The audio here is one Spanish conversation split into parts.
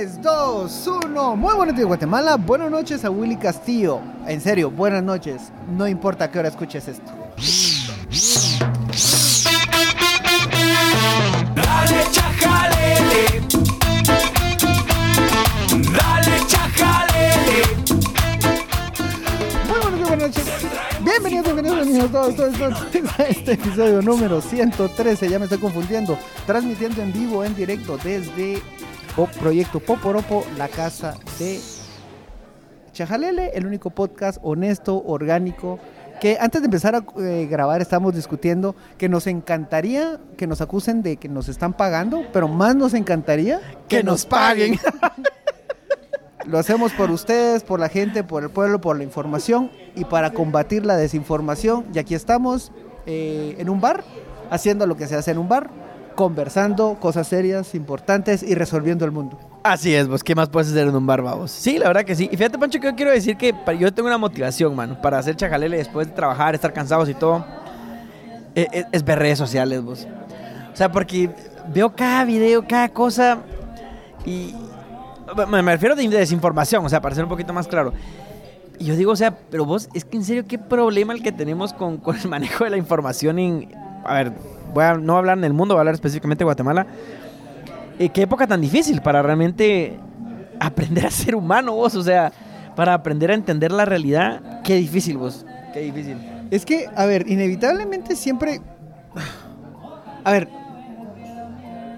3, 2, 1. Muy buenos días, Guatemala. Buenas noches a Willy Castillo. En serio, buenas noches. No importa a qué hora escuches esto. Dale chajalele. Dale chajalele. Muy buenos días, buenas noches. Bienvenidos, bienvenidos, bienvenidos todos, todos, todos a este episodio número 113. Ya me estoy confundiendo. Transmitiendo en vivo, en directo desde Proyecto Poporopo, la casa de Chajalele, el único podcast honesto, orgánico. Que antes de empezar a eh, grabar estamos discutiendo que nos encantaría que nos acusen de que nos están pagando, pero más nos encantaría Que nos paguen. Lo hacemos por ustedes, por la gente, por el pueblo, por la información y para combatir la desinformación. Y aquí estamos eh, en un bar, haciendo lo que se hace en un bar, conversando cosas serias, importantes y resolviendo el mundo. Así es, vos, ¿qué más puedes hacer en un bar, babos? Sí, la verdad que sí. Y fíjate, Pancho, que yo quiero decir que yo tengo una motivación, mano, para hacer chajalele después de trabajar, estar cansados y todo. Eh, eh, Es, ver redes sociales, vos. O sea, porque veo cada video, cada cosa y... Me, me refiero de desinformación, o sea, para ser un poquito más claro. Y yo digo, o sea, pero vos, es que en serio, ¿qué problema el que tenemos con, con el manejo de la información en... A ver, voy a, no hablar en el mundo, voy a hablar específicamente de Guatemala. Eh, qué época tan difícil para realmente aprender a ser humano vos, o sea, para aprender a entender la realidad, qué difícil vos, qué difícil. Es que, a ver, inevitablemente siempre... A ver,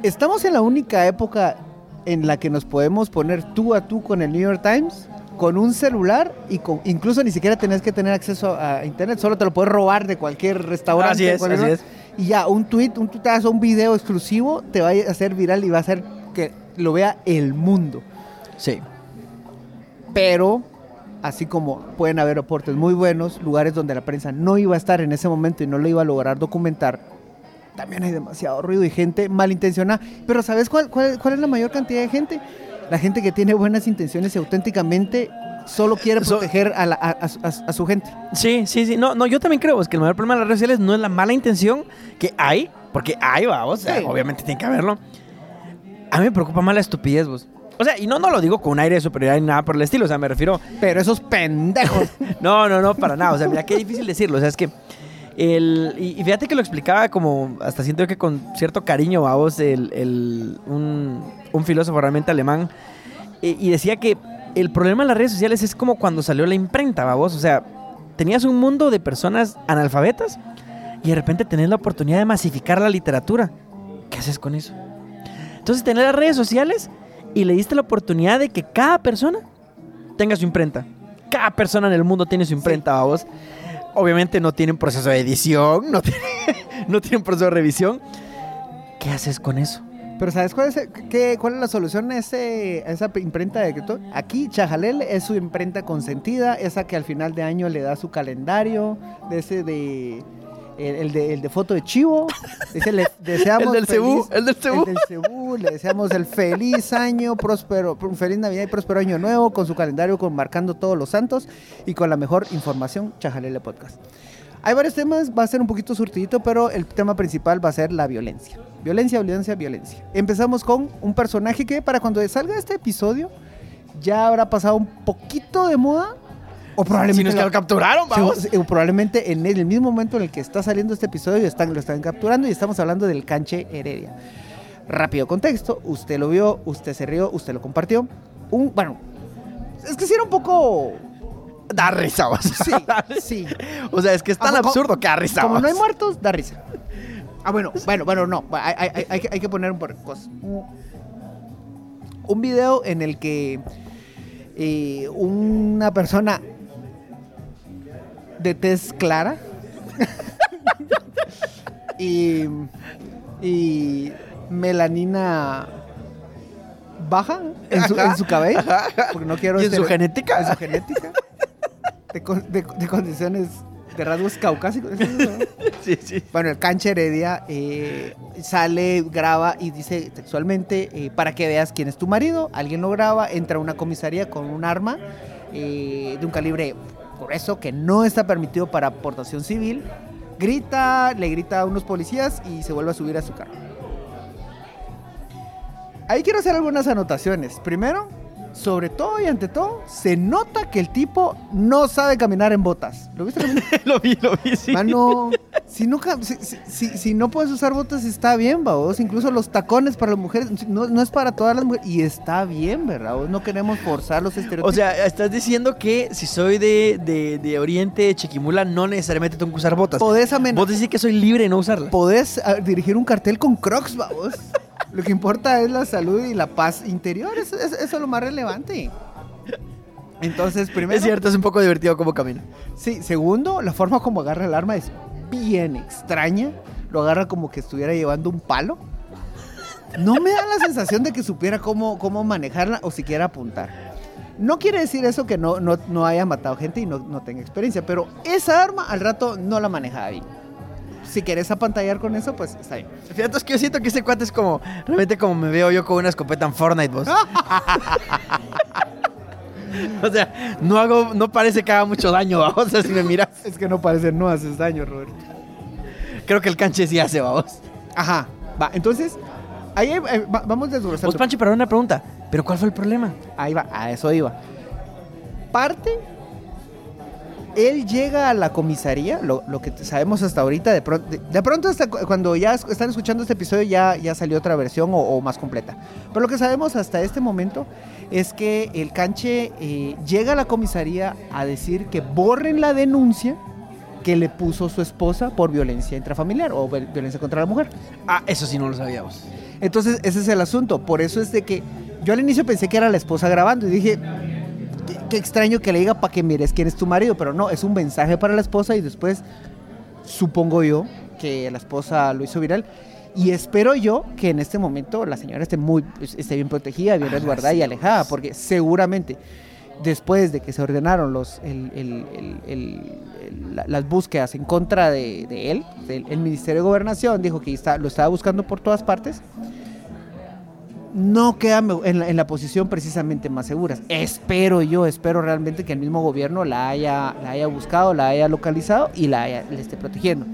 estamos en la única época en la que nos podemos poner tú a tú con el New York Times, con un celular y con, incluso ni siquiera tenés que tener acceso a internet, solo te lo puedes robar de cualquier restaurante. Así es, cualquier- así es. Y ya, un tweet, un tuitazo, un video exclusivo te va a hacer viral y va a hacer que lo vea el mundo. Sí. Pero, así como pueden haber aportes muy buenos, lugares donde la prensa no iba a estar en ese momento y no lo iba a lograr documentar, también hay demasiado ruido y gente malintencionada. Pero ¿sabes cuál, cuál, cuál es la mayor cantidad de gente? La gente que tiene buenas intenciones y auténticamente solo quiere So- proteger a, la- a- a su- a gente. Sí, sí, sí. No, no, yo también creo es que el mayor problema de las redes sociales no es la mala intención que hay, porque hay, vamos, obviamente tiene que haberlo. A mí me preocupa más la estupidez, vos. O sea, y no, no lo digo con un aire de superioridad ni nada por el estilo, o sea, me refiero Pero esos pendejos. No, no, no, para nada. O sea, mira, qué difícil decirlo. O sea, es que. El, y, y fíjate que lo explicaba como, hasta siento que con cierto cariño, a vos, el, el- un, un filósofo realmente alemán, y, y decía que el problema de las redes sociales es como cuando salió la imprenta, vos. O sea, tenías un mundo de personas analfabetas y de repente tenés la oportunidad de masificar la literatura. ¿Qué haces con eso? Entonces, tenés las redes sociales y le diste la oportunidad de que cada persona tenga su imprenta. Cada persona en el mundo tiene su imprenta, vamos. Obviamente no tienen proceso de edición, no tienen, no tienen proceso de revisión. ¿Qué haces con eso? Pero ¿sabes cuál es, qué- cuál es la solución a, ese, a esa imprenta de escritor? Aquí Chajalel es su imprenta consentida, esa que al final de año le da su calendario, de ese de... El, el de, el de foto de chivo. Dice, le deseamos El del cebú, el del cebú. El del cebú, Le deseamos el feliz año, próspero, un feliz Navidad y próspero año nuevo, con su calendario con marcando todos los santos y con la mejor información, Chajalele Podcast. Hay varios temas, va a ser un poquito surtidito, pero el tema principal va a ser la violencia. Violencia, violencia, violencia. Empezamos con un personaje que para cuando salga este episodio ya habrá pasado un poquito de moda. O probablemente, Si nos lo- lo capturaron, vamos. O probablemente en el mismo momento en el que está saliendo este episodio están, lo están capturando y estamos hablando del canche Heredia. Rápido contexto, usted lo vio, usted se rió, usted lo compartió. Un, bueno, es que sí era un poco... Da risa, vamos. Sí, sí. O sea, es que es tan Ah, como- absurdo que da risa. Como no hay muertos, da risa. Ah, bueno, bueno, bueno, no. Hay, hay- hay- hay que- hay que poner un par de cosas. Un video en el que eh, una persona de tez clara y, y melanina baja en su, en su cabello, porque no quiero ¿Y en su estere- genética? en su genética, de, con- de- de condiciones de rasgos caucásicos. Sí, sí. Bueno, el cancha Heredia eh, sale, graba y dice textualmente, eh, para que veas quién es tu marido, alguien lo graba, entra a una comisaría con un arma eh, de un calibre grueso que no está permitido para portación civil, grita, le grita a unos policías y se vuelve a subir a su carro. Ahí quiero hacer algunas anotaciones. Primero, sobre todo y ante todo, se nota que el tipo no sabe caminar en botas. ¿Lo viste? caminar? lo vi, lo vi, sí. Mano, si, nunca, si, si- no puedes usar botas, está bien, vos. Incluso los tacones para las mujeres, no, no es para todas las mujeres. Y está bien, ¿verdad? vos? No queremos forzar los estereotipos. O sea, estás diciendo que si soy de, de, de Oriente, de Chiquimula, no necesariamente tengo que usar botas. podés, amen- Vos decís que soy libre de no usarlas. podés ah, dirigir un cartel con crocs, vos. Lo que importa es la salud y la paz interior. Eso, eso- eso es lo más relevante. Entonces, primero. Es cierto, es un poco divertido cómo camina. Sí, segundo, la forma como agarra el arma es bien extraña. Lo agarra como que estuviera llevando un palo. No me da la sensación de que supiera cómo, cómo manejarla o siquiera apuntar. No quiere decir eso que no, no, no haya matado gente y no, no tenga experiencia, pero esa arma al rato no la manejaba bien. Si querés apantallar con eso, pues está bien. Fíjate, es que yo siento que ese cuate es como, realmente como me veo yo con una escopeta en Fortnite, vos. o sea, no hago, no parece que haga mucho daño, vamos, o sea, si me miras. Es que no parece, no haces daño, Roberto. Creo que el canche sí hace, vamos. Ajá, va, entonces, ahí eh, va- vamos desglosando. Vos, Pancho, pero una pregunta. ¿Pero cuál fue el problema? Ahí va, a eso iba. Parte, él llega a la comisaría, lo, lo que sabemos hasta ahorita, de pronto, de, de pronto hasta cu- cuando ya es- están escuchando este episodio ya, ya salió otra versión o, o más completa. Pero lo que sabemos hasta este momento es que el canche eh, llega a la comisaría a decir que borren la denuncia que le puso su esposa por violencia intrafamiliar o vi- violencia contra la mujer. Ah, eso sí no lo sabíamos. Entonces, ese es el asunto. Por eso es de que yo al inicio pensé que era la esposa grabando y dije, qué, qué extraño que le diga para que mires quién es tu marido, pero no, es un mensaje para la esposa y después supongo yo que la esposa lo hizo viral. Y espero yo que en este momento la señora esté muy esté bien protegida, bien resguardada y alejada, porque seguramente después de que se ordenaron los, el- el- el- la- las búsquedas en contra de, de él, el Ministerio de Gobernación dijo que está, lo estaba buscando por todas partes, no queda me- en la, en la posición precisamente más seguras. Espero yo, espero realmente que el mismo gobierno la haya, la haya buscado, la haya localizado y la haya- le esté protegiendo.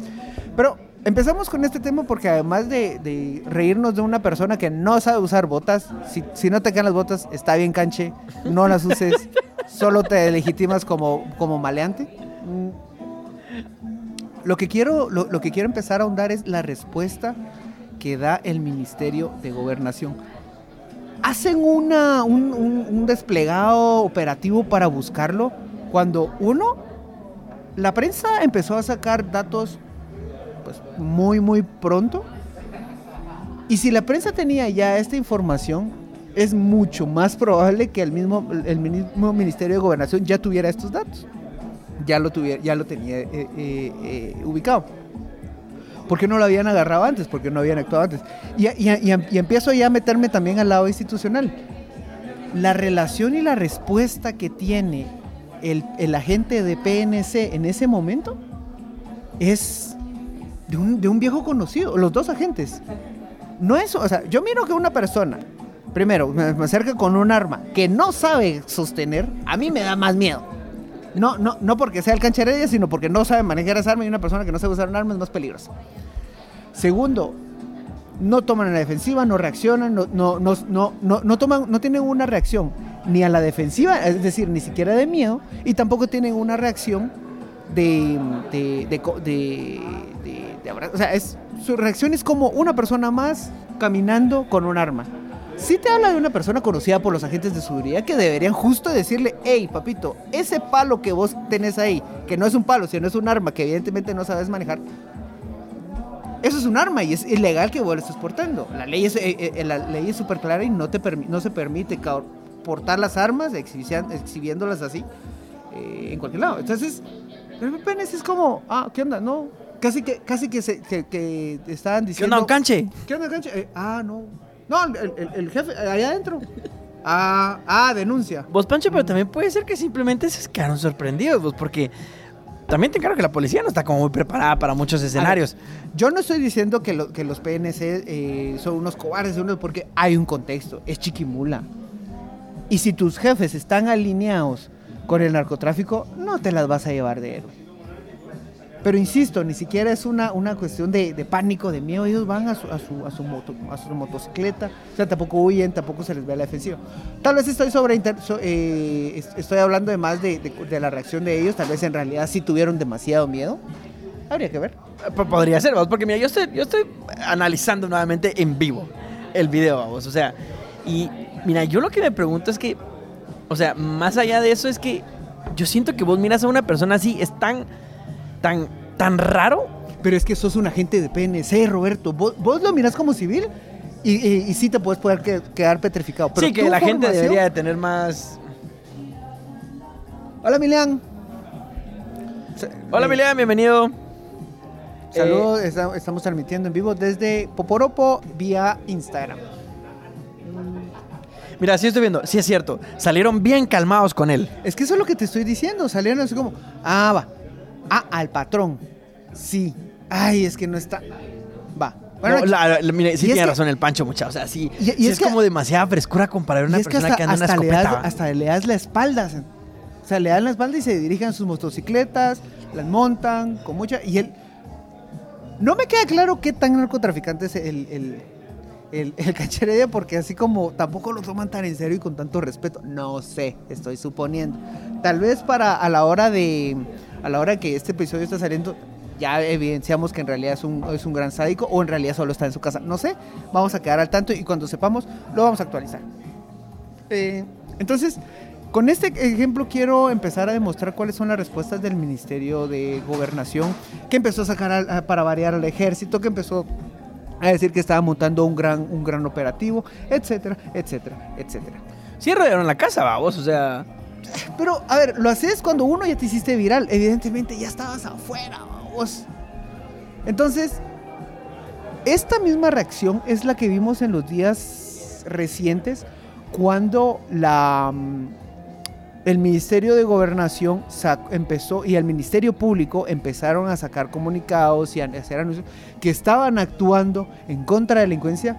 Pero empezamos con este tema porque además de, de reírnos de una persona que no sabe usar botas, si, si no te quedan las botas, está bien canche, no las uses, solo te legitimas como, como maleante. Lo que, quiero, lo, lo que quiero empezar a ahondar es la respuesta que da el Ministerio de Gobernación. Hacen una, un, desplegado operativo para buscarlo cuando uno, la prensa empezó a sacar datos pues, muy, muy pronto. Y si la prensa tenía ya esta información, es mucho más probable que el mismo, el mismo Ministerio de Gobernación ya tuviera estos datos. Ya lo, tuviera, ya lo tenía eh, eh, eh, ubicado. ¿Por qué no lo habían agarrado antes? ¿Por qué no habían actuado antes? Y, y- y- y empiezo ya a meterme también al lado institucional. La relación y la respuesta que tiene el, agente de PNC en ese momento es de un, de un viejo conocido, los dos agentes. No es, o sea, yo miro que una persona, primero, me, me acerca con un arma que no sabe sostener, a mí me da más miedo. No, no, no porque sea el cancheredia, sino porque no sabe manejar esa arma y una persona que no sabe usar un arma es más peligrosa. Segundo, no toman a la defensiva, no reaccionan, no, no, no, no, toman, no tienen una reacción ni a la defensiva, es decir, ni siquiera de miedo, y tampoco tienen una reacción de, de, de, de- o sea, es, su reacción es como una persona más caminando con un arma. Sí te habla de una persona conocida por los agentes de seguridad que deberían justo decirle, hey, papito, ese palo que vos tenés ahí, que no es un palo, sino es un arma que evidentemente no sabes manejar, eso es un arma y es ilegal que vos lo estés portando. La ley es eh, eh, la ley es súper clara y no te no se permite portar las armas exhibiéndolas así eh, en cualquier lado. Entonces, el PNS es como, ah, ¿qué onda? No, casi que casi que se que, que estaban ¿Qué diciendo onda, un canche? ¿Qué onda, cancha? Eh, ah, no. No, el, el- el jefe allá adentro. Ah, ah, denuncia. Vos, Pancho, pero también puede ser que simplemente se quedaron sorprendidos, vos, porque también te encargo que la policía no está como muy preparada para muchos escenarios. Yo no estoy diciendo que, lo- que los PNC eh, son unos cobardes, unos- porque hay un contexto, es chiquimula. Y si tus jefes están alineados con el narcotráfico, no te las vas a llevar de héroe. Pero insisto, ni siquiera es una, una cuestión de, pánico, de miedo. Ellos van a su, a su, a su, moto, a su motocicleta. O sea, tampoco huyen, tampoco se les ve la defensiva. Tal vez estoy sobre inter- eh, es- estoy hablando de más de, de- la reacción de ellos. Tal vez en realidad sí tuvieron demasiado miedo. Habría que ver. P- Podría ser, vamos, porque mira, yo estoy, yo estoy analizando nuevamente en vivo el video, vamos, o sea, y mira, yo lo que me pregunto es que, o sea, más allá de eso es que yo siento que vos miras a una persona así, es tan, tan, tan raro. Pero es que sos un agente de PNC, Roberto. Vos, vos lo mirás como civil y, y, y sí te puedes poder que- quedar petrificado. Pero sí, que la gente debería de tener más... Hola, Milian. Hola, Eh, Emiliano, bienvenido. Saludos, esta- estamos transmitiendo en vivo desde Poporopo vía Instagram. Mira, sí estoy viendo, sí es cierto, salieron bien calmados con él. Es que eso es lo que te estoy diciendo. Salieron así como, ah, va. Ah, al patrón. Sí. Ay, es que no está. Va. Bueno, No, la- la- mire, sí tiene que- razón el Pancho, mucha. O sea, sí, Y- y sí es es, que- como demasiada frescura comparar a una es que persona hasta, que anda en una hasta le das, escopeta. hasta le das la espalda. O sea, le dan la espalda y se dirigen sus motocicletas, las montan con mucha. Y él. No me queda claro qué tan narcotraficante es el, el, el, el Cacheredia, porque así como tampoco lo toman tan en serio y con tanto respeto. No sé, estoy suponiendo. Tal vez para a la hora de. A la hora que este episodio está saliendo. Ya evidenciamos que en realidad es un, es un gran sádico o en realidad solo está en su casa. No sé, vamos a quedar al tanto y cuando sepamos lo vamos a actualizar. Eh, entonces, con este ejemplo quiero empezar a demostrar cuáles son las respuestas del Ministerio de Gobernación, que empezó a sacar al- a- para variar al ejército, que empezó a decir que estaba montando un gran, un gran operativo, etcétera, etcétera, etcétera. Sí rodearon la casa, vamos, o sea... Pero, a ver, lo haces cuando uno ya te hiciste viral. Evidentemente ya estabas afuera, vos. Entonces, esta misma reacción es la que vimos en los días recientes cuando la, mm, el Ministerio de Gobernación empezó y el Ministerio Público empezaron a sacar comunicados y a hacer anuncios que estaban actuando en contra de la delincuencia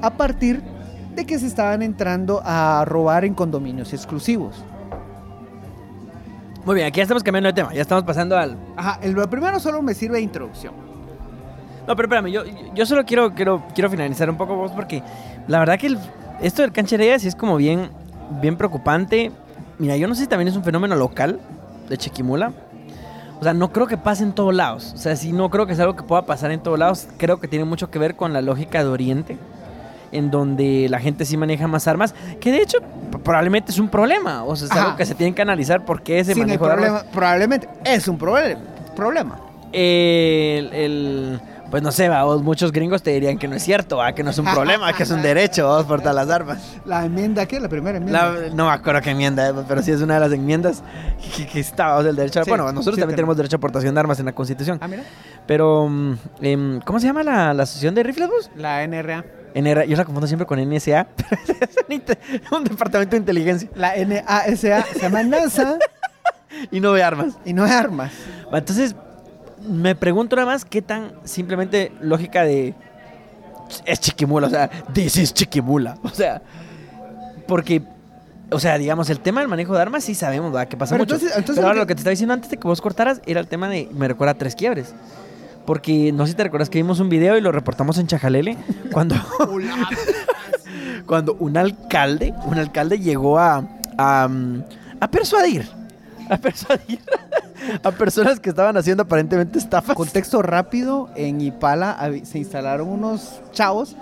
a partir de que se estaban entrando a robar en condominios exclusivos. Muy bien, aquí ya estamos cambiando de tema, ya estamos pasando al... Ajá, el lo primero solo me sirve de introducción. No, pero espérame, yo, yo solo quiero, quiero, quiero finalizar un poco vos porque la verdad que el- esto del cancherea sí es como bien, bien preocupante. Mira, yo no sé si también es un fenómeno local de Chiquimula. O sea, no creo que pase en todos lados. O sea, sí, no creo que es algo que pueda pasar en todos lados. Creo que tiene mucho que ver con la lógica de Oriente, en donde la gente sí maneja más armas, que de hecho probablemente es un problema. O sea, es Ajá. algo que se tiene que analizar por qué ese el manejo de armas probablemente es un proble- problema. el, el- pues no sé, va, vos, muchos gringos te dirían que no es cierto, va, que no es un problema, que es un derecho, vos, portar las armas. La enmienda, ¿qué? La primera enmienda. La- no me acuerdo qué enmienda, eh, pero sí es una de las enmiendas que, que o sea, el derecho a- Sí, Bueno, nosotros sí, también tenemos. tenemos derecho a aportación de armas en la Constitución. Ah, mira. Pero, mm, em, ¿cómo se llama la, la asociación de rifles, vos? La NRA. NRA, yo la confundo siempre con NSA. es un, departamento de inteligencia La NASA se llama NASA y no de armas. y no es armas. Entonces, me pregunto nada más qué tan simplemente lógica de. Es chiquimula, o sea, this is chiquimula. O sea, porque. O sea, digamos, el tema del manejo de armas sí sabemos, ¿verdad? Que pasa Pero mucho. entonces- entonces Pero ahora lo lo que- que te estaba diciendo antes de que vos cortaras era el tema de. Me recuerda a tres quiebres. Porque no sé si te recuerdas que vimos un video y lo reportamos en Chajalele cuando, cuando un alcalde, un alcalde llegó a, a, mm, a persuadir, a persuadir a personas que estaban haciendo aparentemente estafas. Contexto rápido, en Ipala se instalaron unos chavos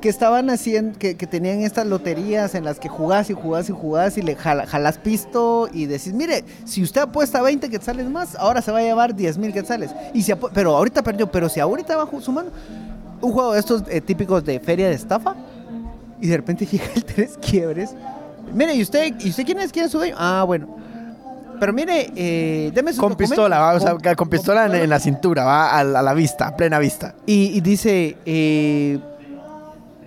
que estaban haciendo, que, que tenían estas loterías en las que jugás y jugás y jugás y le jala- jalás pisto y decís, mire, si usted apuesta 20 quetzales más, ahora se va a llevar 10 mil quetzales. Y si pero ahorita perdió, pero si ahorita va sumando, un juego de estos eh, típicos de feria de estafa, y de repente llega el tres quiebres. Mire, ¿y usted, ¿y usted quién es? ¿Quién es su dueño? Ah, bueno. Pero mire, eh, deme su Con pistola, va, o sea, Con- con, pistola en, pistola. en la cintura, va a, la a la vista, a plena vista. Y, y dice, eh,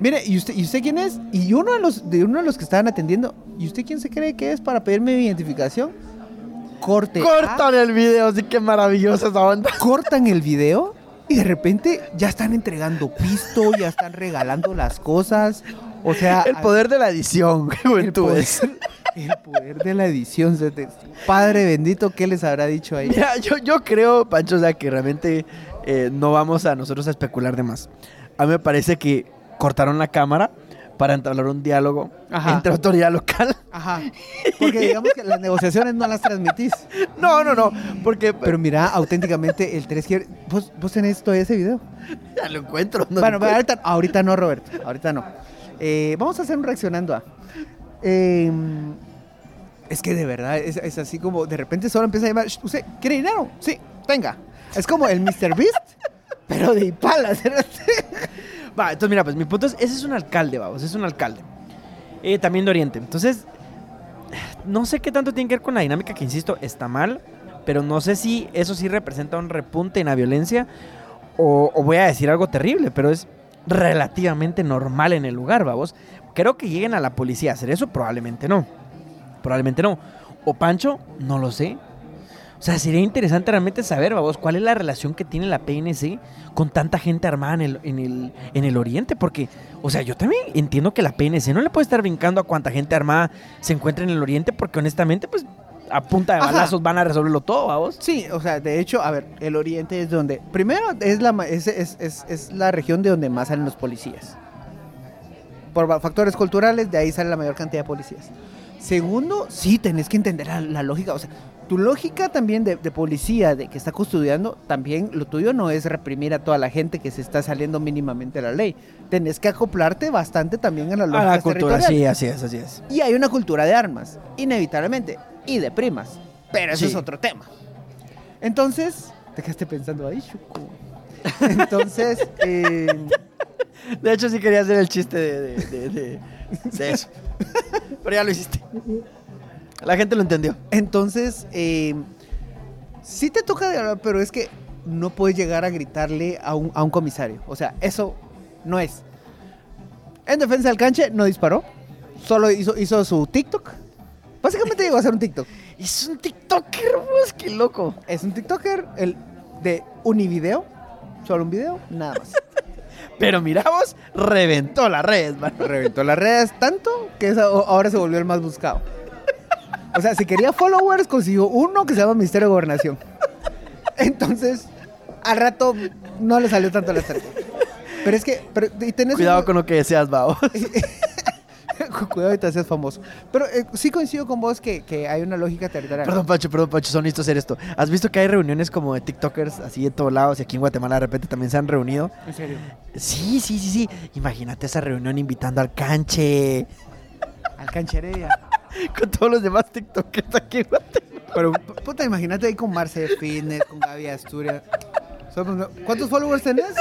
mire, ¿y usted, ¿y usted quién es? Y uno de los, de uno de los que estaban atendiendo, ¿y usted quién se cree que es para pedirme mi identificación? Corte. A, Cortan el video, sí que maravillosa esa onda. cortan el video y de repente ya están entregando pisto, ya están regalando las cosas. O sea, El poder de la edición, qué el poder- es. El poder de la edición. Padre bendito, ¿qué les habrá dicho ahí? Mira, yo, yo creo, Pancho, o sea, que realmente eh, no vamos a nosotros a especular de más. A mí me parece que cortaron la cámara para entablar un diálogo Ajá. entre autoridad local. Ajá. Porque digamos que las negociaciones no las transmitís. No, no, no, porque Pero mira, auténticamente el 3 quiere. ¿Vos, vos tenés todavía ese video? ya lo encuentro. no bueno, lo encuentro. ahorita, ahorita no, Roberto. Ahorita no. Eh, vamos a hacer un reaccionando a. Eh, es que de verdad es, es así como de repente solo empieza a llamar. "Shh, ¿Usted quiere dinero? Sí, tenga. Es como el Mr. Beast, pero de Ipalas. Va, entonces mira, pues mi punto es, ese es un alcalde, vamos, es un alcalde. Eh, también de Oriente. Entonces, no sé qué tanto tiene que ver con la dinámica que, insisto, está mal, pero no sé si eso sí representa un repunte en la violencia o, o voy a decir algo terrible, pero es relativamente normal en el lugar, vamos. Creo que lleguen a la policía a hacer eso, probablemente no. Probablemente no. O Pancho, no lo sé. O sea, sería interesante realmente saber, vamos, cuál es la relación que tiene la PNC con tanta gente armada en el, en el, en el Oriente. Porque, o sea, yo también entiendo que la PNC no le puede estar brincando a cuánta gente armada se encuentra en el Oriente, porque honestamente, pues, a punta de Ajá. balazos van a resolverlo todo, vamos. Sí, o sea, de hecho, a ver, el Oriente es donde. Primero, es la, es, es- es- es la región de donde más salen los policías. Por factores culturales, de ahí sale la mayor cantidad de policías. Segundo, sí, tenés que entender la, la lógica. O sea, tu lógica también de, de policía, de que está custodiando, también lo tuyo no es reprimir a toda la gente que se está saliendo mínimamente de la ley. Tenés que acoplarte bastante también a la lógica A la cultura, sí, así es, así es. Y hay una cultura de armas, inevitablemente, y de primas. Pero eso Sí. es otro tema. Entonces, te quedaste pensando ahí, Chuco. Entonces, eh, De hecho, sí quería hacer el chiste de- de- de eso. Pero ya lo hiciste. La gente lo entendió. entonces, eh, sí te toca, de- pero es que no puedes llegar a gritarle a un, a un comisario. O sea, eso no es. En defensa del canche, no disparó. Solo hizo, hizo su TikTok. Básicamente llegó a hacer un TikTok. Es un TikToker, vos, qué loco. Es un TikToker el de univideo. Solo un video, nada más. Pero mira vos, reventó las redes, man. reventó las redes tanto que ahora se volvió el más buscado. O sea, si quería followers, consiguió uno que se llama Ministerio de Gobernación. Entonces, al rato no le salió tanto la estrategia. Pero es que, pero, y tenés Cuidado un- con lo que deseas, vos. Cuidado y te haces famoso. Pero eh, sí coincido con vos que, que hay una lógica territorial. Perdón, Pacho, perdón, Pacho, son listos hacer esto. ¿Has visto que hay reuniones como de TikTokers así de todos lados y aquí en Guatemala de repente también se han reunido? En serio. Sí, sí, sí, sí. Imagínate esa reunión invitando al canche Al canchereya. con todos los demás TikTokers aquí en Guatemala. Pero, puta, imagínate ahí con Marce Fitness, con Gaby Asturias. ¿Cuántos followers tenés?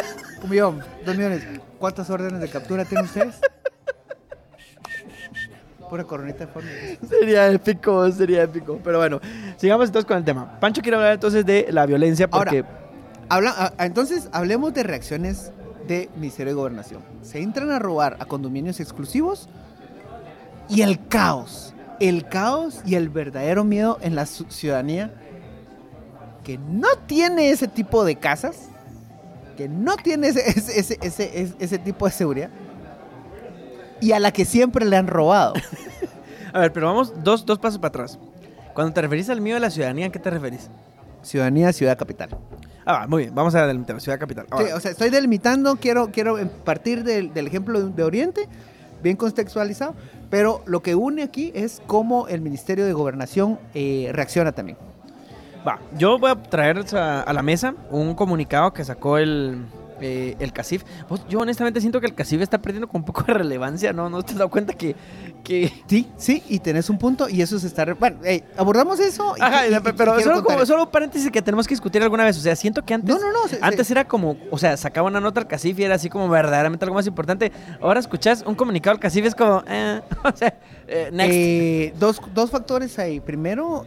Un millón, dos millones. ¿Cuántas órdenes de captura tienen ustedes? Pura coronita de followers. Sería épico, sería épico. Pero bueno, sigamos entonces con el tema. Pancho quiere hablar entonces de la violencia porque... Ahora, habla, a- a- entonces, hablemos de reacciones de Ministerio de Gobernación. Se entran a robar a condominios exclusivos y el caos. El caos y el verdadero miedo en la ciudadanía que no tiene ese tipo de casas, que no tiene ese, ese- ese- ese tipo de seguridad y a la que siempre le han robado. A ver, pero vamos dos, dos pasos para atrás. Cuando te referís al miedo de la ciudadanía, ¿a qué te referís? Ciudadanía, ciudad capital. Ah, va, muy bien. Vamos a delimitar la ciudad capital. Sí, o sea, estoy delimitando, quiero, quiero partir del, del ejemplo de Oriente, bien contextualizado, pero lo que une aquí es cómo el Ministerio de Gobernación eh, reacciona también. Va, yo voy a traer a la mesa un comunicado que sacó el, eh, el CACIF. Vos, Yo honestamente siento que el CACIF está perdiendo con un poco de relevancia, ¿no? ¿No te has dado cuenta que... que... Sí, sí, y tenés un punto y eso se está... re- Bueno, ey, abordamos eso. y- Ajá, y- y- pero solo, como, solo un paréntesis que tenemos que discutir alguna vez. O sea, siento que antes... No, no, no. se- Antes se- era como, o sea, sacaba una nota al CACIF y era así como verdaderamente algo más importante. Ahora escuchás un comunicado al CACIF y es como, eh, o sea, eh, next. eh, dos, dos factores ahí. Primero,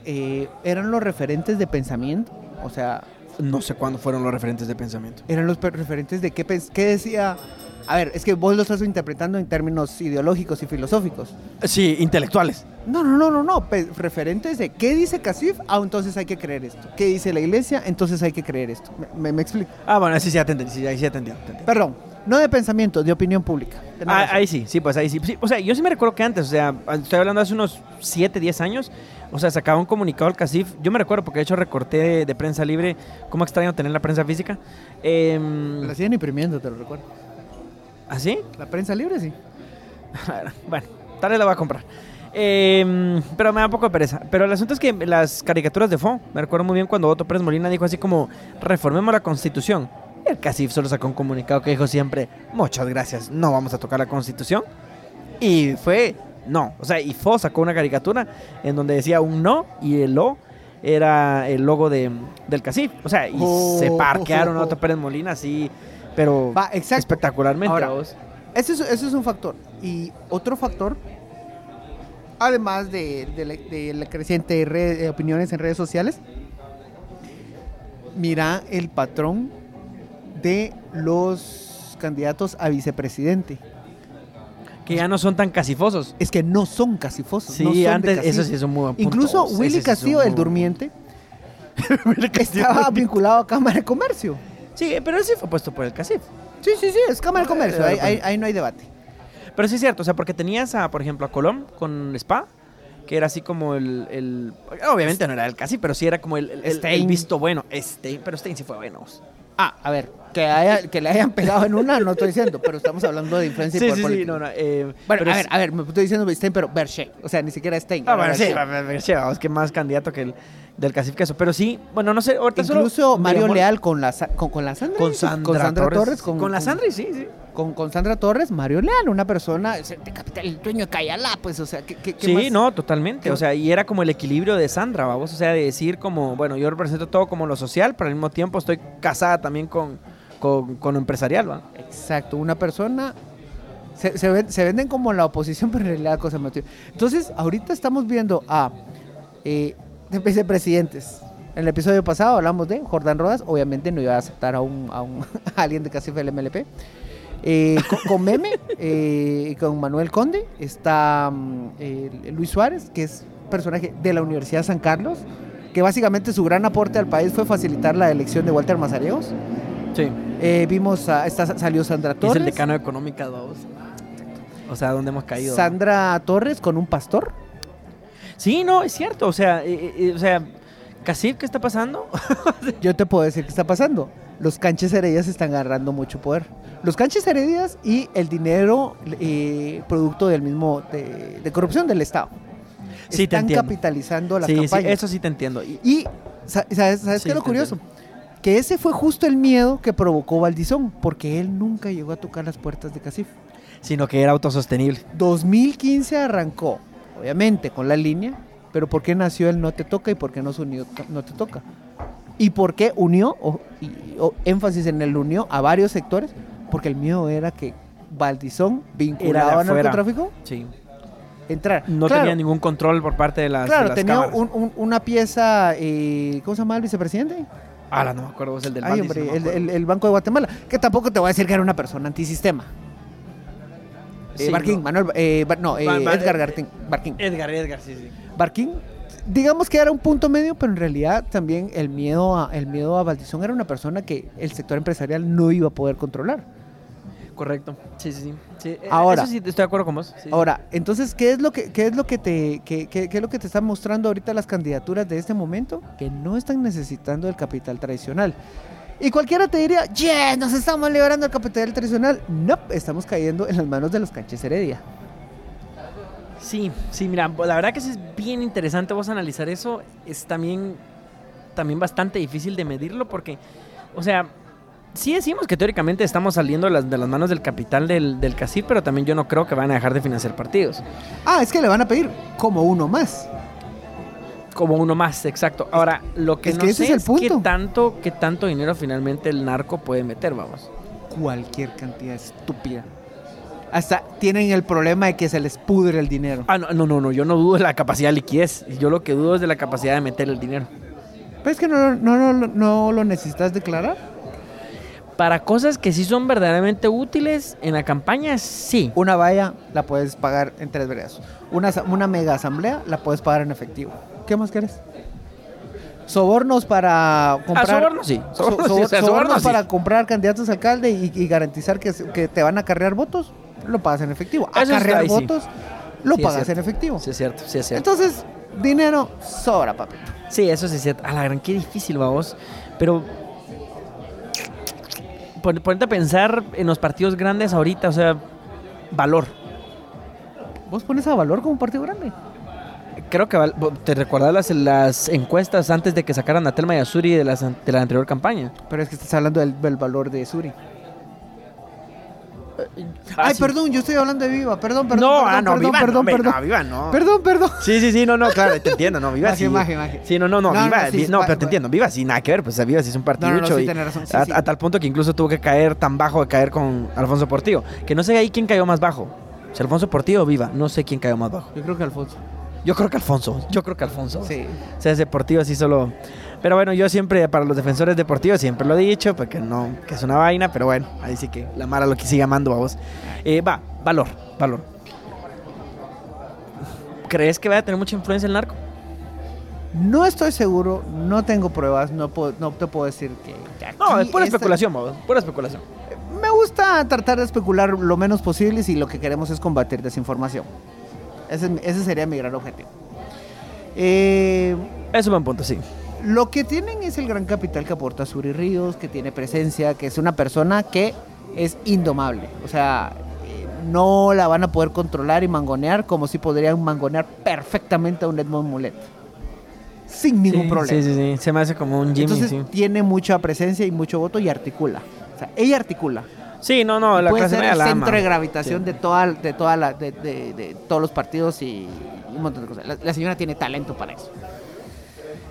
eran los referentes de pensamiento. O sea, no sé cuándo fueron los referentes de pensamiento. eran los referentes de qué, qué decía... A ver, es que vos lo estás interpretando en términos ideológicos y filosóficos. Sí, intelectuales. No, no, no, no, no. referentes de qué dice Casif, ah, entonces hay que creer esto. ¿Qué dice la iglesia? Entonces hay que creer esto. Me, me- me explico. Ah, bueno, sí, sí, entendí, sí, ahí sí entendí. Perdón, No de pensamiento, de opinión pública. Ah, ahí sí, sí, pues ahí sí. Sí, O sea, yo sí me recuerdo que antes, o sea, estoy hablando hace unos 7, 10 años, o sea, sacaba un comunicado al CACIF. Yo me recuerdo porque de hecho recorté de, de prensa libre. ¿Cómo extraño tener la prensa física? Em, La siguen imprimiendo, te lo recuerdo. ¿Así? La prensa libre, sí. bueno, tal vez la voy a comprar. Em, pero me da un poco de pereza. Pero el asunto es que las caricaturas de Fo, me recuerdo muy bien cuando Otto Pérez Molina dijo así como, reformemos la constitución. El CACIF solo sacó un comunicado que dijo siempre, muchas gracias, no vamos a tocar la constitución. Y fue, no. O sea, y Fo sacó una caricatura en donde decía un no y el O era el logo de, del CACIF. O sea, y Oh, se parquearon oh, a oh. Otto Pérez Molina así, pero Va, exacto. espectacularmente. Ahora, vos. Ese es, ese es un factor. Y otro factor, además de, de la, de la creciente red- eh, opiniones en redes sociales, mira el patrón de los candidatos a vicepresidente. Que ya no son tan casifosos. Es que no son cacifosos. Sí, no son de antes, eso sí es un muy buen punto. Incluso Willy sí Castillo, el durmiente, estaba vinculado a Cámara de Comercio. Sí, pero él sí fue puesto por el CACIF. Sí, sí, sí, es Cámara de Comercio. Eh, Ahí, ahí- bueno. ahí no hay debate. Pero sí es cierto, o sea, porque tenías a, por ejemplo, a Colón con Spa, que era así como el, el- obviamente no era el CACIF, pero sí era como el, el- el- visto bueno. Stein, pero Stein sí fue bueno. Ah, a ver, que, haya- que le hayan pegado en una, no estoy diciendo, pero estamos hablando de influencia y Sí, poder sí, sí, no, no. eh, Bueno, a ver, a ver, me estoy diciendo Stein, pero Berche, o sea, ni siquiera Stein. Ah, bueno, sí, Berche. vamos, que más candidato que el del CACIF que eso. Pero sí, bueno, no sé, ahorita solo Incluso Mario digamos, Leal con la, con, con la Sandra. Con Sandra, con Sandra Torres. con, con, la Sandra, sí, sí. Con, con Sandra Torres, Mario Leal, una persona, el dueño de Cayalá, pues, o sea, ¿qué, qué, Sí, más? no, totalmente. ¿Qué O sea, y era como el equilibrio de Sandra, vamos. O sea, de decir como, bueno, yo represento todo como lo social, pero al mismo tiempo estoy casada también con, con, con lo empresarial, ¿va? Exacto, una persona. Se, se ven- se venden como la oposición, pero en realidad cosa motiva. Entonces, ahorita estamos viendo a eh, de vicepresidentes. En el episodio pasado hablamos de Jordán Rodas, obviamente no iba a aceptar a, un, a, un- a alguien de Casife del MLP. Eh, con, con Meme, eh, y con Manuel Conde, está mm, eh, Luis Suárez, que es personaje de la Universidad de San Carlos, que básicamente su gran aporte al país fue facilitar la elección de Walter Mazariegos. Sí. Eh, vimos, a, salió Sandra Y es Torres. el decano de económica, vamos. O sea, ¿dónde hemos caído? Sandra Torres con un pastor. Sí, no, es cierto. O sea, eh, eh, o sea, Casif, ¿qué está pasando? Yo te puedo decir qué está pasando. Los canches heredias están agarrando mucho poder. Los canches heredias y el dinero eh, producto del mismo de, de corrupción del Estado. Sí, te están entiendo. capitalizando las sí, sí, campañas. eso sí te entiendo. Y- Y sa- sabes, ¿sabes Sí, qué es lo te curioso? Que ese fue justo el miedo que provocó Valdizón, porque él nunca llegó a tocar las puertas de Casif. sino que era autosostenible. 2015 arrancó, obviamente, con la línea, pero ¿por qué nació el No Te Toca y por qué no se unió No Te Toca? ¿Y por qué unió, o, y- o énfasis en el unió a varios sectores? Porque el miedo era que Valdizón, vinculado al narcotráfico, Sí. entrara. No Claro, tenía ningún control por parte de las, de Claro, las tenía un- una pieza, eh, ¿cómo se llama el vicepresidente? Ah, no me acuerdo, es el del Ay, Bandis, hombre, no me el, acuerdo. el- el Banco de Guatemala, que tampoco te voy a decir que era una persona antisistema. Eh, Sí, Barquín, no. Manuel, eh, Bar- no, eh, Ba- Ba- Edgar Gartín, Barquín. Edgar, Edgar, sí, sí. Barquín, digamos que era un punto medio, pero en realidad también el miedo a, el miedo a Valdizón era una persona que el sector empresarial no iba a poder controlar. Correcto. Sí, sí, sí. Sí, eh, Ahora- Eso sí, estoy de acuerdo con vos. Sí. Ahora, entonces, ¿qué es lo que, qué es lo que te, qué, qué- qué es lo que te están mostrando ahorita las candidaturas de este momento? Que no están necesitando el capital tradicional. Y cualquiera te diría, yeah, nos estamos liberando del capital tradicional. No, estamos cayendo en las manos de los canches Heredia. Sí, sí, mira, la verdad que es bien interesante vos analizar eso. Es también, también bastante difícil de medirlo porque, o sea, sí decimos que teóricamente estamos saliendo de las, de las manos del capital del, del CACIF, pero también yo no creo que van a dejar de financiar partidos. Ah, es que le van a pedir como uno más. Como uno más, exacto. Ahora, lo que Es no que sé es el punto. qué tanto, qué tanto dinero finalmente el narco puede meter, vamos. Cualquier cantidad estúpida. Hasta tienen el problema de que se les pudre el dinero. Ah, no, no, no, no, yo no dudo de la capacidad de liquidez. Yo lo que dudo es de la capacidad de meter el dinero. Pero es que no, no, no, no lo necesitas declarar. Para cosas que sí son verdaderamente útiles en la campaña, sí. Una valla la puedes pagar en tres veredas. Una, una mega asamblea la puedes pagar en efectivo. ¿Qué más quieres? Sobornos para comprar. Ah, sobornos sí. so- Sobornos sí, so- o sea, sobornos sobornos sí. para comprar candidatos a alcalde y, y garantizar que, que te van a acarrear votos, lo pagas en efectivo. Acarrear sí. votos, lo pagas en efectivo. Sí, es cierto, sí, es cierto. Entonces, dinero sobra, papi. Sí, eso sí es cierto. A la gran, qué difícil, vamos. Pero. Pon- Ponerte a pensar en los partidos grandes ahorita, o sea, valor. ¿Vos pones a valor como un partido grande? Creo que te recuerdas las, las encuestas antes de que sacaran a Telma y a Suri de, las de la anterior campaña. Pero es que estás hablando del, del valor de Suri. Ah, Ay, perdón, yo estoy hablando de Viva. Perdón, perdón. no, perdón, ah, no, perdón, viva, perdón, no, perdón. no, viva, no. Perdón, perdón. Sí, sí, sí, no, no, claro, te entiendo, no, viva sí. maje, maje. Sí, no, no, no, No, viva, no, sí, no, pero te entiendo, viva sí, nada que ver, pues viva sí es un partido no, sí, sí, a, a tal punto que incluso tuvo que caer tan bajo de caer con Alfonso Portillo. Que no sé ahí quién cayó más bajo. Si Alfonso Portillo o Viva, no sé quién cayó más bajo. Yo creo que Alfonso. Yo creo que Alfonso, yo creo que Alfonso. Sí. O sea, ese Portillo así solo... Pero bueno, yo siempre, para los defensores deportivos, siempre lo he dicho, porque no, que es una vaina, pero bueno, ahí sí que la Mara lo que sigue amando a vos. Eh, va, valor, valor. ¿Crees que va a tener mucha influencia el narco? No estoy seguro, no tengo pruebas, no, puedo, no te puedo decir que. que No, es pura esta- especulación, vamos, pura especulación. Me gusta tratar de especular lo menos posible si lo que queremos es combatir desinformación. Ese, ese sería mi gran objetivo. Eh, Es un buen punto, sí. Lo que tienen es el gran capital que aporta Suri Ríos, que tiene presencia, que es una persona que es indomable. O sea, eh, no la van a poder controlar y mangonear como si podrían mangonear perfectamente a un Edmond Mulet. Sin ningún Sí, problema. Sí, sí, sí. Se me hace como un Jimmy, Entonces sí. tiene mucha presencia y mucho voto y articula. O sea, ella articula. Sí, no, no, la Puede clase ser media el la centro ama. de gravitación Sí. de toda, de toda la, de, de- de todos los partidos y un montón de cosas. La, la señora tiene talento para eso.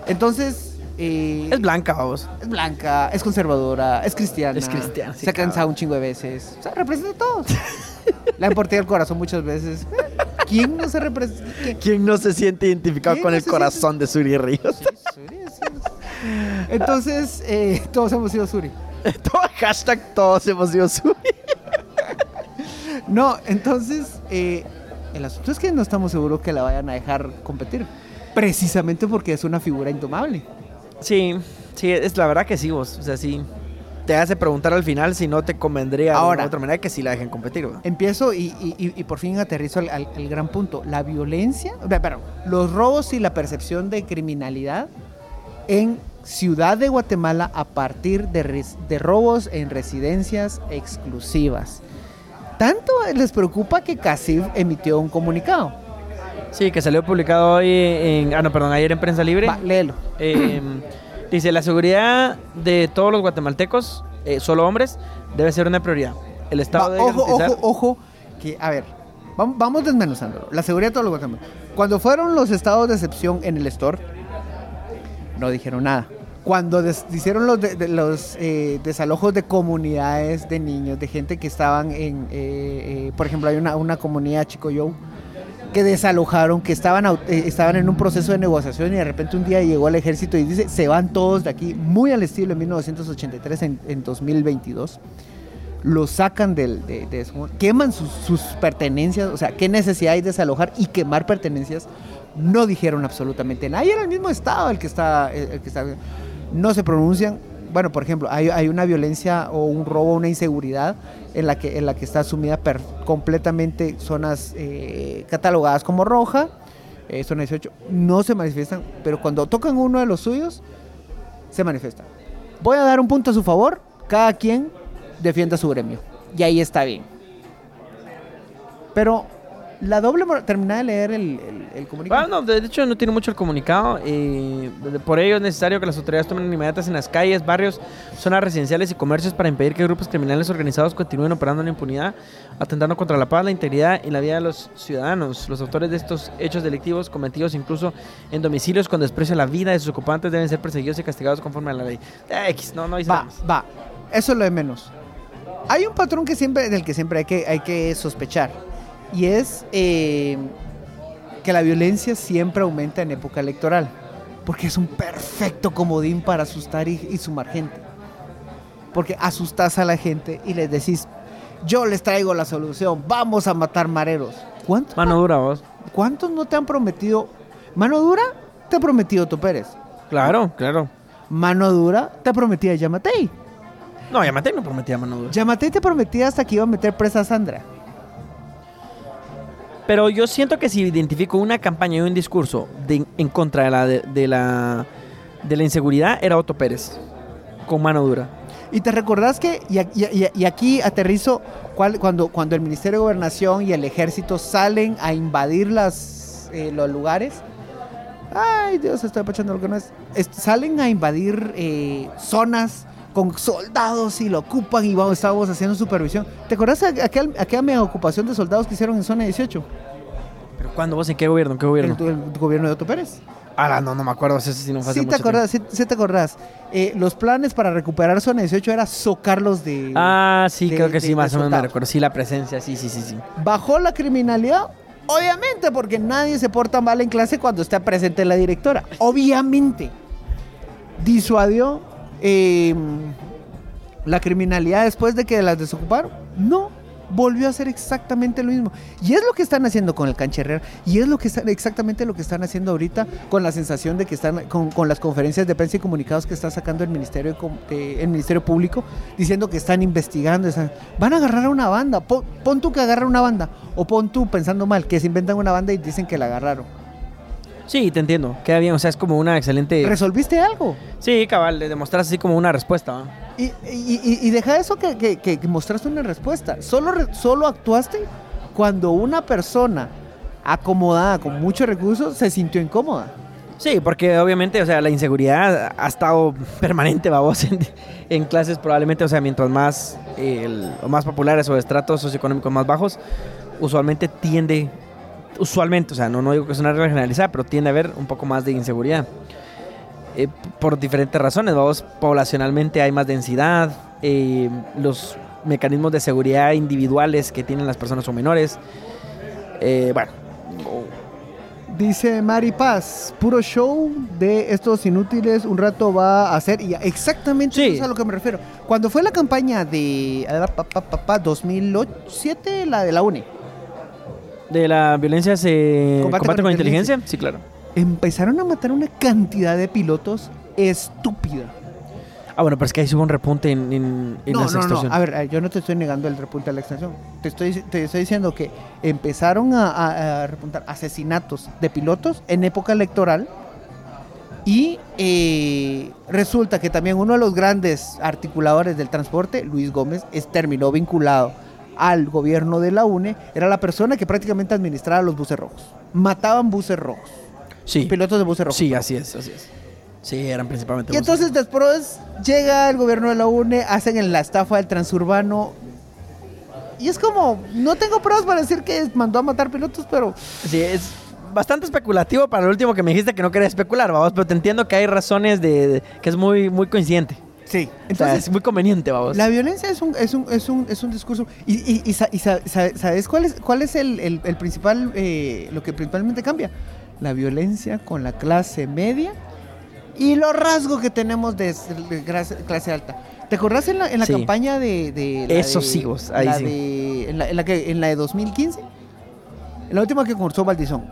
Entonces, eh, Es blanca, vamos. es blanca, es conservadora, es cristiana. Es cristiana, sí, se ha cansado un chingo de veces. O sea, representa a todos. La han portado el corazón muchas veces. ¿Quién no se representa? ¿Quién? ¿Quién no se siente identificado ¿Quién con no el corazón de Suri Ríos? Sí, Suri, sí. Entonces, eh, todos hemos sido Suri. Hashtag todos hemos sido Suri. No, entonces, eh, el asunto es que no estamos seguros que la vayan a dejar competir. Precisamente porque es una figura indomable. Sí, sí, es la verdad que sí, vos. O sea, sí. Te hace preguntar al final si no te convendría Ahora. de otra manera que si la dejen competir, ¿va? Empiezo y, y- y- por fin aterrizo al, al- al gran punto. La violencia, perdón, los robos y la percepción de criminalidad en Ciudad de Guatemala a partir de, de robos en residencias exclusivas. Tanto les preocupa que CACIF emitió un comunicado. Sí, que salió publicado hoy en. Ah, no, perdón, ayer en Prensa Libre. Va, léelo. Eh, dice: La seguridad de todos los guatemaltecos, eh, solo hombres, debe ser una prioridad. El Estado Va, debe ojo, garantizar- ojo, ojo, que, a ver, vam- vamos desmenuzándolo. La seguridad de todos los guatemaltecos. Cuando fueron los estados de excepción en el store, no dijeron nada. Cuando des- hicieron los, de- de- los eh, desalojos de comunidades de niños, de gente que estaban en, eh, eh, por ejemplo, hay una, una comunidad Chico Yo que desalojaron, que estaban, eh, estaban en un proceso de negociación y de repente un día llegó el ejército y dice, se van todos de aquí, muy al estilo de 1983 en, en 2022 lo sacan del, de, de eso, queman sus, pertenencias, o sea, qué necesidad hay de desalojar y quemar pertenencias, no dijeron absolutamente nada. Y era el mismo Estado el que está, el que está, no se pronuncian. Bueno, por ejemplo, hay, una violencia o un robo, una inseguridad en la que, en la que está asumida per- completamente zonas eh, catalogadas como roja, eh, zona 18, no se manifiestan, pero cuando tocan uno de los suyos, se manifiestan. Voy a dar un punto a su favor, cada quien defienda su gremio. Y ahí está bien. Pero la doble moral, terminé de leer el, el, el comunicado. Ah, no, de hecho no tiene mucho el comunicado. eh, por ello es necesario que las autoridades tomen inmediatas en las calles, barrios, zonas residenciales y comercios para impedir que grupos criminales organizados continúen operando en impunidad, atentando contra la paz, la integridad y la vida de los ciudadanos. Los autores de estos hechos delictivos cometidos incluso en domicilios con desprecio a la vida de sus ocupantes deben ser perseguidos y castigados conforme a la ley. X, no, no dice nada Va, más. va. Eso es lo de menos. Hay un patrón que siempre, del que siempre hay que, hay que sospechar. Y es eh, que la violencia siempre aumenta en época electoral. Porque es un perfecto comodín para asustar y, y sumar gente. Porque asustas a la gente y les decís, yo les traigo la solución, vamos a matar mareros. ¿Cuántos, Mano dura, vos. ¿Cuántos no te han prometido? Mano dura, te ha prometido Pérez. Claro, claro. Mano dura te prometía Yamatei. No, Yamatei no prometía mano dura. Yamatei te prometía hasta que iba a meter presa a Sandra. Pero yo siento que si identifico una campaña y un discurso de- en contra de la, de, la, de la inseguridad, era Otto Pérez, con mano dura. Y te recordás que, y, aquí aterrizo, cuál- cuando, cuando el Ministerio de Gobernación y el Ejército salen a invadir las, eh, los lugares. Ay, Dios, estoy apachando lo que no es- salen a invadir eh, zonas con soldados y lo ocupan y vamos, estábamos haciendo supervisión. ¿Te acordás aquella mega ocupación de soldados que hicieron en zona 18? ¿Pero cuándo vos? ¿En qué gobierno? ¿En qué gobierno? El, el gobierno de Otto Pérez. Ah, no, no me acuerdo. Eso sí no fue Sí te mucho acordás, sí, sí te acordás. Eh, los planes para recuperar zona 18 era socarlos de... Ah, sí, de- creo que de- sí, de más o menos me recuerdo. Sí, la presencia, sí, sí, sí, sí. ¿Bajó la criminalidad? Obviamente, porque nadie se porta mal en clase cuando está presente la directora. Obviamente. ¿Disuadió eh, la criminalidad después de que las desocuparon? No. Volvió a hacer exactamente lo mismo. Y es lo que están haciendo con el cancherrer. Y es lo que están, exactamente lo que están haciendo ahorita con la sensación de que están con, con las conferencias de prensa y comunicados que está sacando el Ministerio, de- el Ministerio Público diciendo que están investigando. están- van a agarrar a una banda. Pon, pon tú que agarra una banda. O pon tú pensando mal, que se inventan una banda y dicen que la agarraron. Sí, te entiendo. Queda bien. O sea, es como una excelente. ¿Resolviste algo? Sí, cabal, le demostraste así como una respuesta. ¿va? Y, y- y- y deja eso que, que- que- mostraste una respuesta. Solo, solo actuaste cuando una persona acomodada con muchos recursos se sintió incómoda. Sí, porque obviamente, o sea, la inseguridad ha estado permanente, vamos, en, en clases probablemente, o sea, mientras más, eh, el- más populares o estratos socioeconómicos más bajos, usualmente tiende, usualmente, o sea, no, no digo que es una regla generalizada, pero tiende a haber un poco más de inseguridad. Eh, por diferentes razones, vamos, poblacionalmente hay más densidad, eh, los mecanismos de seguridad individuales que tienen las personas son menores. Eh, bueno, Dice Mari Paz, puro show de estos inútiles, un rato va a hacer, y exactamente Sí. eso es a lo que me refiero. Cuando fue la campaña de a ver, pa, pa, pa, pa, 2007, la de la UNE, de la violencia se Combate combate, con con inteligencia, sí, claro. empezaron a matar una cantidad de pilotos estúpida. Ah, bueno, pero es que ahí hubo un repunte en, en, en no, las no, no, extorsiones. a ver, eh, yo no te estoy negando el repunte a la extensión. Te estoy, te estoy diciendo que empezaron a, a- a repuntar asesinatos de pilotos en época electoral y eh, resulta que también uno de los grandes articuladores del transporte, Luis Gómez, es, terminó vinculado al gobierno de la UNE, era la persona que prácticamente administraba los buses rojos. Mataban buses rojos, sí, pilotos de buses rojos. sí, así es, así es. Sí, eran principalmente. Y buses. entonces después llega el gobierno de la UNE, hacen en la estafa del transurbano. Y es como, no tengo pruebas para decir que mandó a matar pilotos, pero Sí, es bastante especulativo para lo último que me dijiste que no quería especular, vamos, pero te entiendo que hay razones de, de- que es muy, muy coincidente. Sí. Entonces, es muy conveniente, vamos. la violencia es un, es un, es un, es un discurso. Y, y- y sa- y sa- sa- ¿sabes cuál es, cuál es el, el- el principal, eh, lo que principalmente cambia? La violencia con la clase media y los rasgos que tenemos de, clase, alta. ¿Te acordás en la, en la Sí. campaña de... de la Eso de- sí, vos, ahí la sí. de- en, la, en la que, en la de 2015? En la última que cursó Valdizón.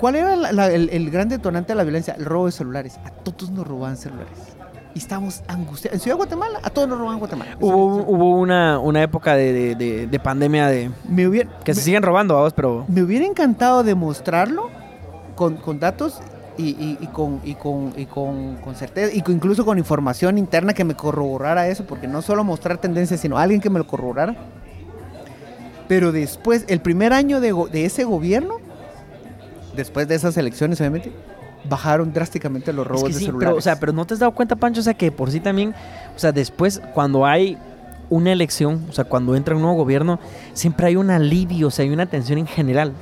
¿Cuál era la- la- el, el gran detonante de la violencia? El robo de celulares. A todos nos robaban celulares. Y estábamos angustiados. En Ciudad de Guatemala, a todos nos robaban Guatemala. Hubo, hubo una, una época de, de- de- de pandemia de Me hubiera, que se me- siguen robando, vamos, pero me hubiera encantado demostrarlo con, con datos y, y- y con, y, con, y con, con certeza, y con- incluso con información interna que me corroborara eso, porque no solo mostrar tendencias, sino alguien que me lo corroborara. Pero después, el primer año de, de ese gobierno, después de esas elecciones, obviamente, bajaron drásticamente los Es robos que de sí, celulares. pero, o sea, pero no te has dado cuenta, Pancho, o sea, que por sí también, o sea, después, cuando hay una elección, o sea, cuando entra un nuevo gobierno, siempre hay un alivio, o sea, hay una tensión en general.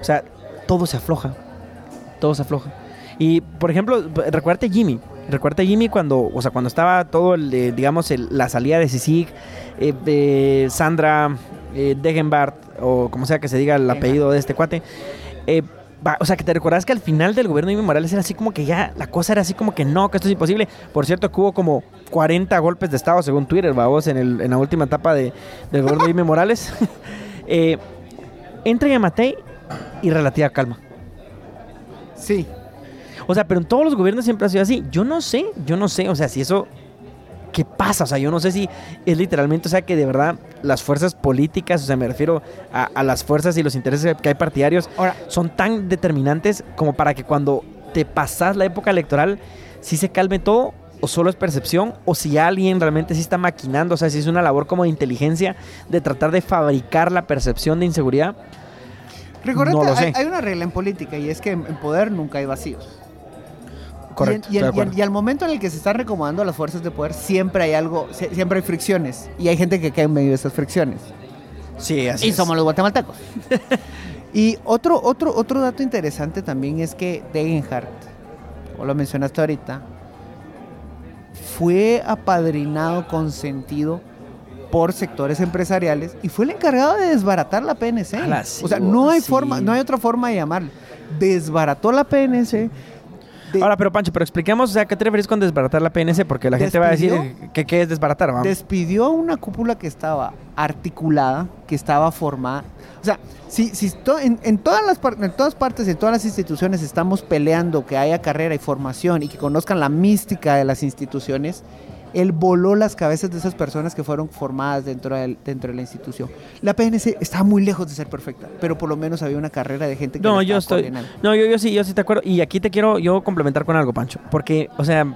O sea, todo se afloja, todo se afloja. Y, por ejemplo, recuérdate Jimmy, recuérdate Jimmy cuando, o sea, cuando estaba todo, el, eh, digamos, el- la salida de Sisig, eh, de Sandra, eh, Degenbart, o como sea que se diga el apellido de este cuate, eh, va- o sea, que te recuerdas que al final del gobierno de Jimmy Morales era así como que ya, la cosa era así como que no, que esto es imposible. Por cierto, que hubo como 40 golpes de Estado según Twitter, vamos, en, el- en la última etapa de, del gobierno de Jimmy Morales. Eh, entra Yamatei y relativa calma. Sí. O sea, pero en todos los gobiernos siempre ha sido así. Yo no sé, yo no sé, o sea, si eso... ¿Qué pasa? O sea, yo no sé si es literalmente, o sea, que de verdad las fuerzas políticas, o sea, me refiero a, a las fuerzas y los intereses que hay partidarios, Ahora, son tan determinantes como para que cuando te pasas la época electoral, si se calme todo, o solo es percepción, o si alguien realmente sí está maquinando, o sea, si es una labor como de inteligencia de tratar de fabricar la percepción de inseguridad. Recordate, No hay, hay una regla en política y es que en poder nunca hay vacíos. Correcto, Y, en- en- al momento en el que se están recomendando las fuerzas de poder, siempre hay algo, sie- siempre hay fricciones. Y hay gente que cae en medio de esas fricciones. Sí, así Y es. somos los guatemaltecos. y otro, otro, otro dato interesante también es que Degenhardt, o lo mencionaste ahorita, fue apadrinado, consentido por sectores empresariales y fue el encargado de desbaratar la PNC. Ala, sí, o sea, no hay sí. forma, no hay otra forma de llamarlo. Desbarató la PNC. De- Ahora, pero Pancho, pero expliquemos, o sea, ¿qué te refieres con desbaratar la PNC? Porque la gente va a decir ¿Despidió? que qué es desbaratar, vamos. despidió a una cúpula que estaba articulada, que estaba formada. O sea, si, si to- en, en todas las en todas partes, en todas las instituciones estamos peleando que haya carrera y formación y que conozcan la mística de las instituciones, él voló las cabezas de esas personas que fueron formadas dentro, de la institución. La PNC estaba muy lejos de ser perfecta, pero por lo menos había una carrera de gente que No, yo estaba estoy. coordinando. No, yo, yo sí, yo sí te acuerdo. Y aquí te quiero yo complementar con algo, Pancho. Porque, o sea,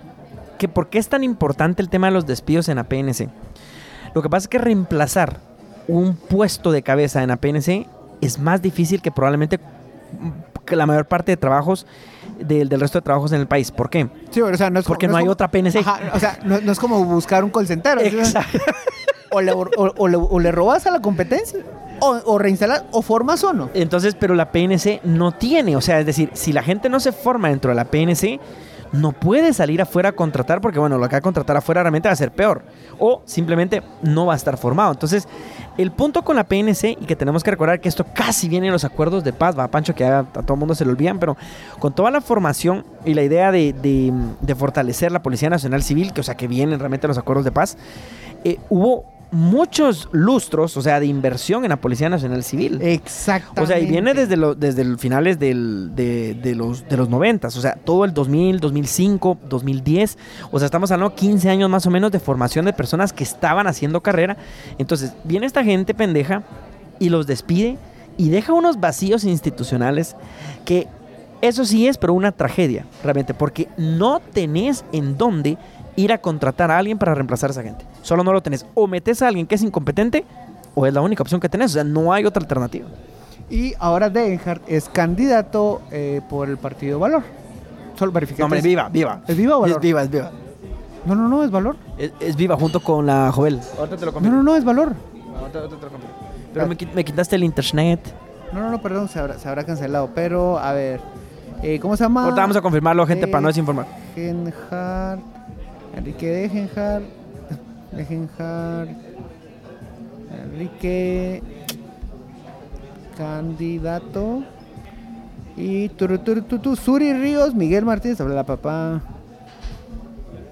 que ¿por qué es tan importante el tema de los despidos en la PNC? Lo que pasa es que reemplazar un puesto de cabeza en la PNC es más difícil que probablemente mm, la mayor parte de trabajos del, del resto de trabajos en el país. ¿Por qué? Sí, o sea, no es Porque no no es hay como- otra PNC. Ajá, o sea, no, no es como buscar un call center. o sea, Exacto. o le, o, o le, o le robas a la competencia, o, o reinstalas, o formas o no. Entonces, pero la PNC no tiene, o sea, es decir, si la gente no se forma dentro de la PNC, no puede salir afuera a contratar porque, bueno, lo que va a contratar afuera realmente va a ser peor. O simplemente no va a estar formado. Entonces, el punto con la PNC, y que tenemos que recordar que esto casi viene en los acuerdos de paz, va, Pancho, que a, a todo mundo se lo olvidan, pero con toda la formación y la idea de, de- de fortalecer la Policía Nacional Civil, que, o sea, que vienen realmente los acuerdos de paz, eh, hubo muchos lustros, o sea, de inversión en la Policía Nacional Civil. Exactamente. O sea, y viene desde, lo- desde finales del- de, de los, de los 90, o sea, todo el 2000, 2005, 2010. O sea, estamos hablando 15 años más o menos de formación de personas que estaban haciendo carrera. Entonces, viene esta gente pendeja y los despide y deja unos vacíos institucionales que eso sí es, pero una tragedia, realmente, porque no tenés en dónde ir a contratar a alguien para reemplazar a esa gente. Solo no lo tenés. O metes a alguien que es incompetente o es la única opción que tenés. O sea, no hay otra alternativa. Y ahora Degenhardt es candidato eh, por el partido Valor. Solo verificar. No, hombre, viva, viva. ¿Es viva o valor? Es viva, es viva. No, no, no, es Valor. Es, es viva junto con la Jovel. Ahorita te lo No, confirmo. no, no, es Valor. Ahorita- ahorita te lo confirmo. Pero me, qui- me quitaste el internet. No, no, no, perdón, se habrá, se habrá cancelado. Pero, a ver, eh, ¿cómo se llama? Ahorita vamos a confirmarlo, gente, para no desinformar. Degenhardt. Enrique Degenhardt. Degenhardt. Enrique. Candidato. Y turu, turu, tu, tu, Suri Ríos, Miguel Martínez, habla la papá.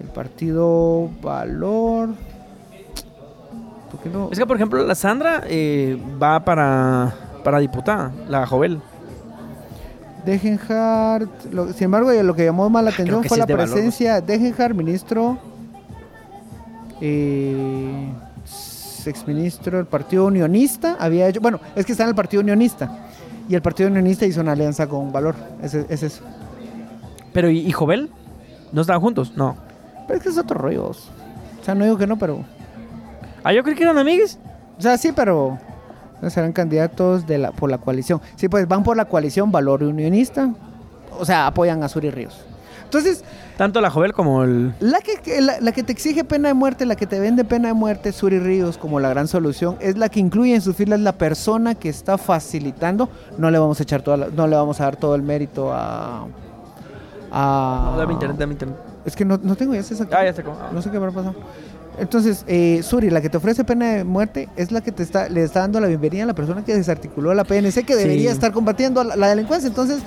El partido Valor. ¿Por qué no? Es que, por ejemplo, la Sandra eh, va para, para diputada, la Jovel. Degenhardt, sin embargo, lo que llamó más la atención Ah, fue la de presencia de Degenhardt, ministro, eh, exministro del Partido Unionista, había hecho, bueno, es que está en el Partido Unionista, y el Partido Unionista hizo una alianza con Valor, es, es eso. Pero, ¿y, y Jovel? ¿No estaban juntos? No. Pero es que es otro rollo, o sea, no digo que no, pero, Ah, yo creí que eran amigues. o sea, sí, pero serán candidatos de la, por la coalición. Sí, pues van por la coalición Valor Unionista, o sea, apoyan a Suri Ríos. Entonces, Tanto la Jovel como el... La que, la, la que te exige pena de muerte, la que te vende pena de muerte, Suri Ríos, como la gran solución, es la que incluye en sus filas la persona que está facilitando. No le vamos a echar toda la- no le vamos a dar todo el mérito a. a No, dame internet, dame internet. Es que no, no tengo ya esa Ah, ya sé cómo. No sé qué habrá pasado. Entonces, eh, Suri, la que te ofrece pena de muerte, es la que te está, le está dando la bienvenida a la persona que desarticuló la PNC, que debería Sí. estar combatiendo la, la delincuencia. Entonces,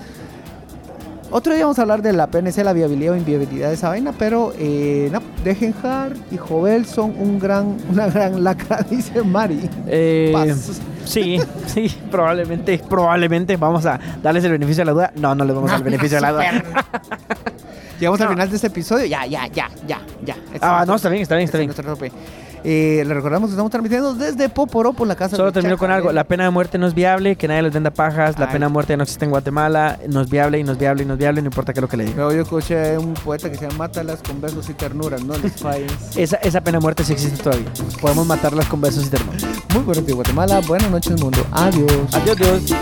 otro día vamos a hablar de la PNC, la viabilidad o inviabilidad de esa vaina, pero eh, no, Degenhardt y Jovel son un gran, una gran lacra, dice Mari. Eh. Sí, sí, probablemente, probablemente vamos a darles el beneficio de la duda. No, no les vamos a dar el beneficio de la duda. Llegamos al final de este episodio. Ya, ya, ya, ya, ya. Este Ah, es no, está bien, está bien, está este bien. es nuestro tope. Eh, le recordamos que estamos transmitiendo desde Poporopo, la casa Solo termino con algo. La pena de muerte no es viable, que nadie les venda pajas. La Ay. pena de muerte no existe en Guatemala. No es viable y no es viable y no es viable, no importa qué es lo que le diga. Pero yo escuché un poeta que se llama Mátalas con besos y ternuras, no les falles. Esa, esa pena de muerte sí existe todavía. Podemos matarlas con besos y ternura. Muy buenos días, Guatemala. Buenas noches, mundo. Adiós. Adiós, Dios.